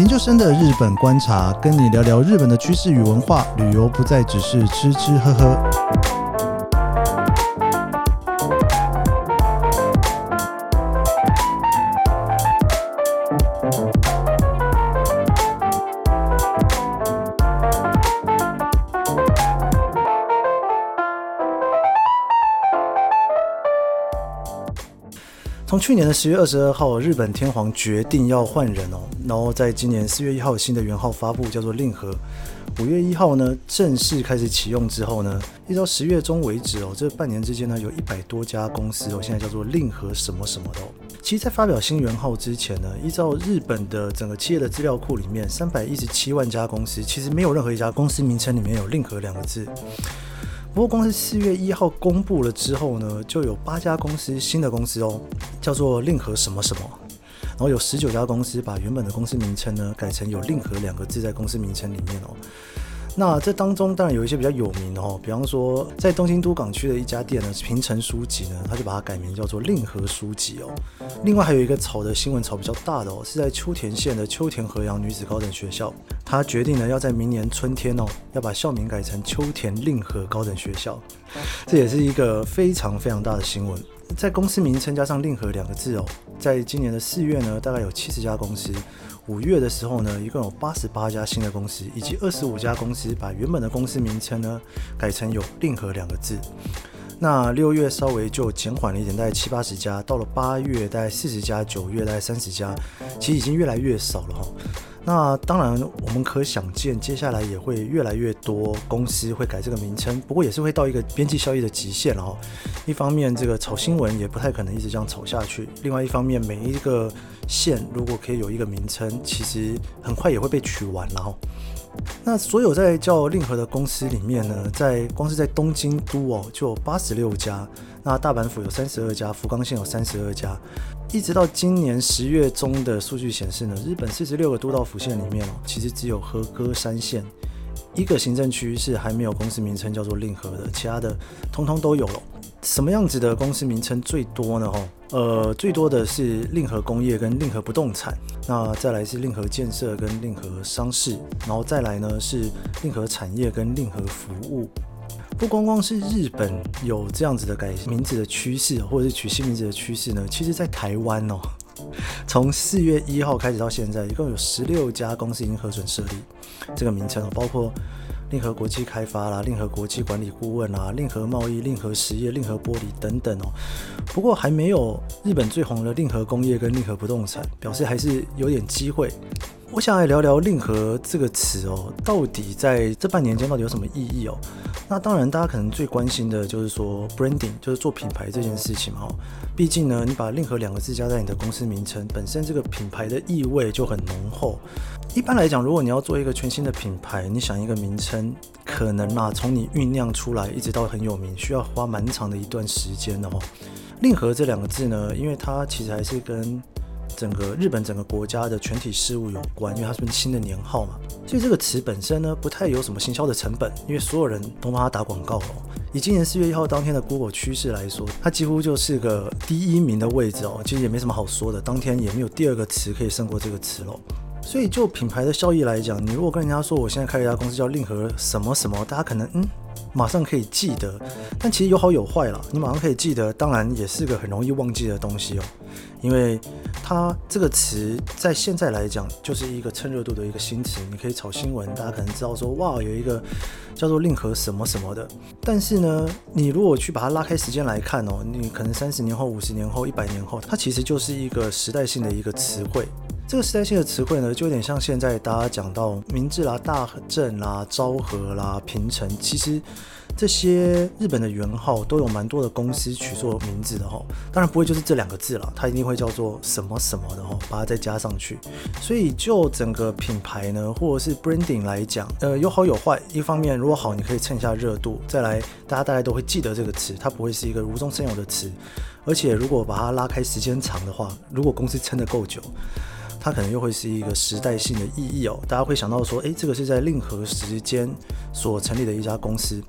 研究生的日本观察，跟你聊聊日本的趋势与文化。旅游不再只是吃吃喝喝。从去年的十月二十二号，日本天皇决定要换人哦，然后在今年四月一号新的元号发布，叫做令和。五月一号呢，正式开始启用之后呢，一直到十月中为止哦，这半年之间呢，有一百多家公司哦，现在叫做令和什么什么的哦。其实，在发表新元号之前呢，依照日本的整个企业的资料库里面，三百一十七万家公司，其实没有任何一家公司名称里面有令和两个字。不过，公司四月一号公布了之后呢，就有八家公司新的公司哦，叫做令和什么什么，然后有十九家公司把原本的公司名称呢改成有令和两个字在公司名称里面哦。那这当中当然有一些比较有名的哦，比方说在东京都港区的一家店呢，平成书籍呢，他就把它改名叫做令和书籍哦。另外还有一个炒的新闻炒比较大的哦，是在秋田县的秋田和洋女子高等学校，他决定呢要在明年春天哦，要把校名改成秋田令和高等学校，这也是一个非常非常大的新闻。在公司名称加上令和两个字哦，在今年的四月呢，大概有七十家公司。五月的时候呢，一共有八十八家新的公司，以及二十五家公司把原本的公司名称呢改成有“令和”两个字。那六月稍微就减缓了一点，大概七八十家。到了八月，大概四十家；九月大概三十家，其实已经越来越少了哈。那当然，我们可想见，接下来也会越来越多公司会改这个名称。不过也是会到一个边际效益的极限了哈。一方面，这个炒新闻也不太可能一直这样炒下去；另外一方面，每一个县如果可以有一个名称，其实很快也会被取完了哈。那所有在叫令和的公司里面呢，在光是在东京都哦，就有八十六家；那大阪府有三十二家，福冈县有三十二家。一直到今年十月中的数据显示呢，日本四十六个都道府县里面哦，其实只有和歌山县一个行政区是还没有公司名称叫做令和的，其他的通通都有了。什么样子的公司名称最多呢？哦，呃，最多的是令和工业跟令和不动产，那再来是令和建设跟令和商事，然后再来呢是令和产业跟令和服务。不光光是日本有这样子的改名字的趋势，或者是取新名字的趋势呢，其实在台湾哦，从四月一号开始到现在，一共有十六家公司已经核准设立这个名称哦，包括。令和国际开发啦，令和国际管理顾问啦，令和贸易、令和实业、令和玻璃等等哦。不过还没有日本最红的令和工业跟令和不动产，表示还是有点机会。我想来聊聊“令和”这个词哦，到底在这半年间到底有什么意义哦？那当然，大家可能最关心的就是说 branding，就是做品牌这件事情嘛。毕竟呢，你把“令和”两个字加在你的公司名称，本身这个品牌的意味就很浓厚。一般来讲，如果你要做一个全新的品牌，你想一个名称，可能啊，从你酝酿出来一直到很有名，需要花蛮长的一段时间的哦。令和这两个字呢，因为它其实还是跟整个日本整个国家的全体事务有关，因为它是新的年号嘛，所以这个词本身呢不太有什么行销的成本，因为所有人都帮他打广告哦。以今年四月一号当天的 Google 趋势来说，它几乎就是个第一名的位置哦，其实也没什么好说的，当天也没有第二个词可以胜过这个词喽。所以就品牌的效益来讲，你如果跟人家说我现在开了一家公司叫令和什么什么，大家可能嗯。马上可以记得，但其实有好有坏了。你马上可以记得，当然也是个很容易忘记的东西哦。因为它这个词在现在来讲就是一个蹭热度的一个新词，你可以炒新闻，大家可能知道说哇有一个叫做令和什么什么的。但是呢，你如果去把它拉开时间来看哦，你可能三十年后、五十年后、一百年后，它其实就是一个时代性的一个词汇。这个时代性的词汇呢，就有点像现在大家讲到明治啦、大正啦、昭和啦、平成，其实这些日本的元号都有蛮多的公司取做名字的哈。当然不会就是这两个字了，它一定会叫做什么什么的哈，把它再加上去。所以就整个品牌呢，或者是 branding 来讲，呃，有好有坏。一方面如果好，你可以蹭一下热度，再来大家大概都会记得这个词，它不会是一个无中生有的词。而且如果把它拉开时间长的话，如果公司撑得够久。它可能又会是一个时代性的意义哦。大家会想到说，诶，这个是在令和时间所成立的一家公司。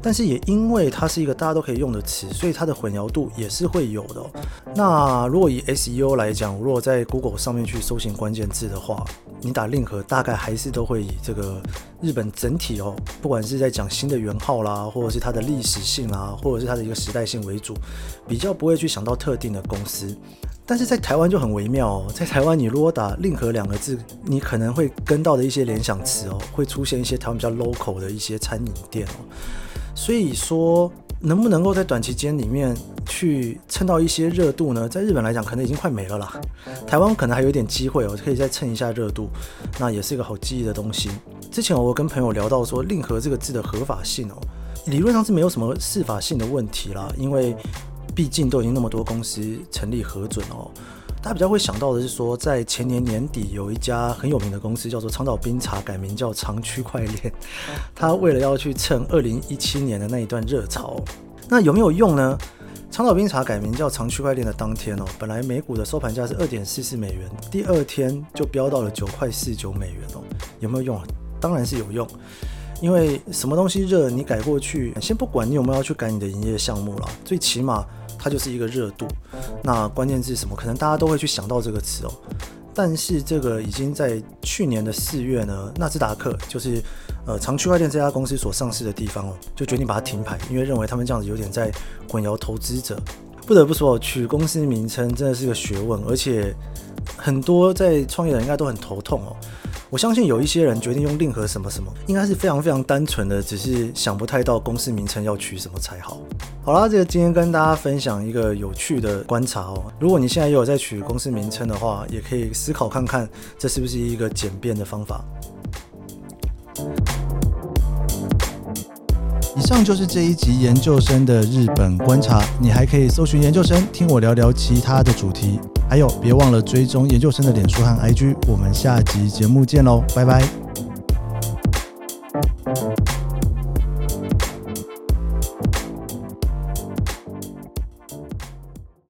但是也因为它是一个大家都可以用的词，所以它的混淆度也是会有的。那如果以 SEO 来讲，如果在 Google 上面去搜寻关键字的话，你打令和，大概还是都会以这个日本整体哦，不管是在讲新的元号啦，或者是它的历史性啦，或者是它的一个时代性为主，比较不会去想到特定的公司。但是在台湾就很微妙哦，在台湾你如果打令和两个字，你可能会跟到的一些联想词哦，会出现一些台湾比较 local 的一些餐饮店哦。所以说，能不能够在短期间里面去蹭到一些热度呢？在日本来讲，可能已经快没了啦。台湾可能还有点机会哦，可以再蹭一下热度，那也是一个好记忆的东西。之前我跟朋友聊到说，令和这个字的合法性哦，理论上是没有什么司法性的问题啦，因为毕竟都已经那么多公司成立核准哦。大家比较会想到的是说，在前年年底有一家很有名的公司叫做长岛冰茶，改名叫长区块链。他为了要去蹭二零一七年的那一段热潮，那有没有用呢？长岛冰茶改名叫长区块链的当天哦，本来美股的收盘价是二点四四美元，第二天就飙到了九块四九美元哦。有没有用啊？当然是有用，因为什么东西热，你改过去，先不管你有没有要去改你的营业项目了，最起码。它就是一个热度，那关键字什么？可能大家都会去想到这个词哦。但是这个已经在去年的四月呢，纳斯达克就是呃长区块链这家公司所上市的地方哦，就决定把它停牌，因为认为他们这样子有点在混淆投资者。不得不说，取公司名称真的是个学问，而且很多在创业的人应该都很头痛哦。我相信有一些人决定用令和什么什么，应该是非常非常单纯的，只是想不太到公司名称要取什么才好。好啦，这个今天跟大家分享一个有趣的观察哦。如果你现在也有在取公司名称的话，也可以思考看看，这是不是一个简便的方法。以上就是这一集研究生的日本观察，你还可以搜寻研究生，听我聊聊其他的主题。还有，别忘了追踪研究生的脸书和 IG。我们下集节目见喽，拜拜。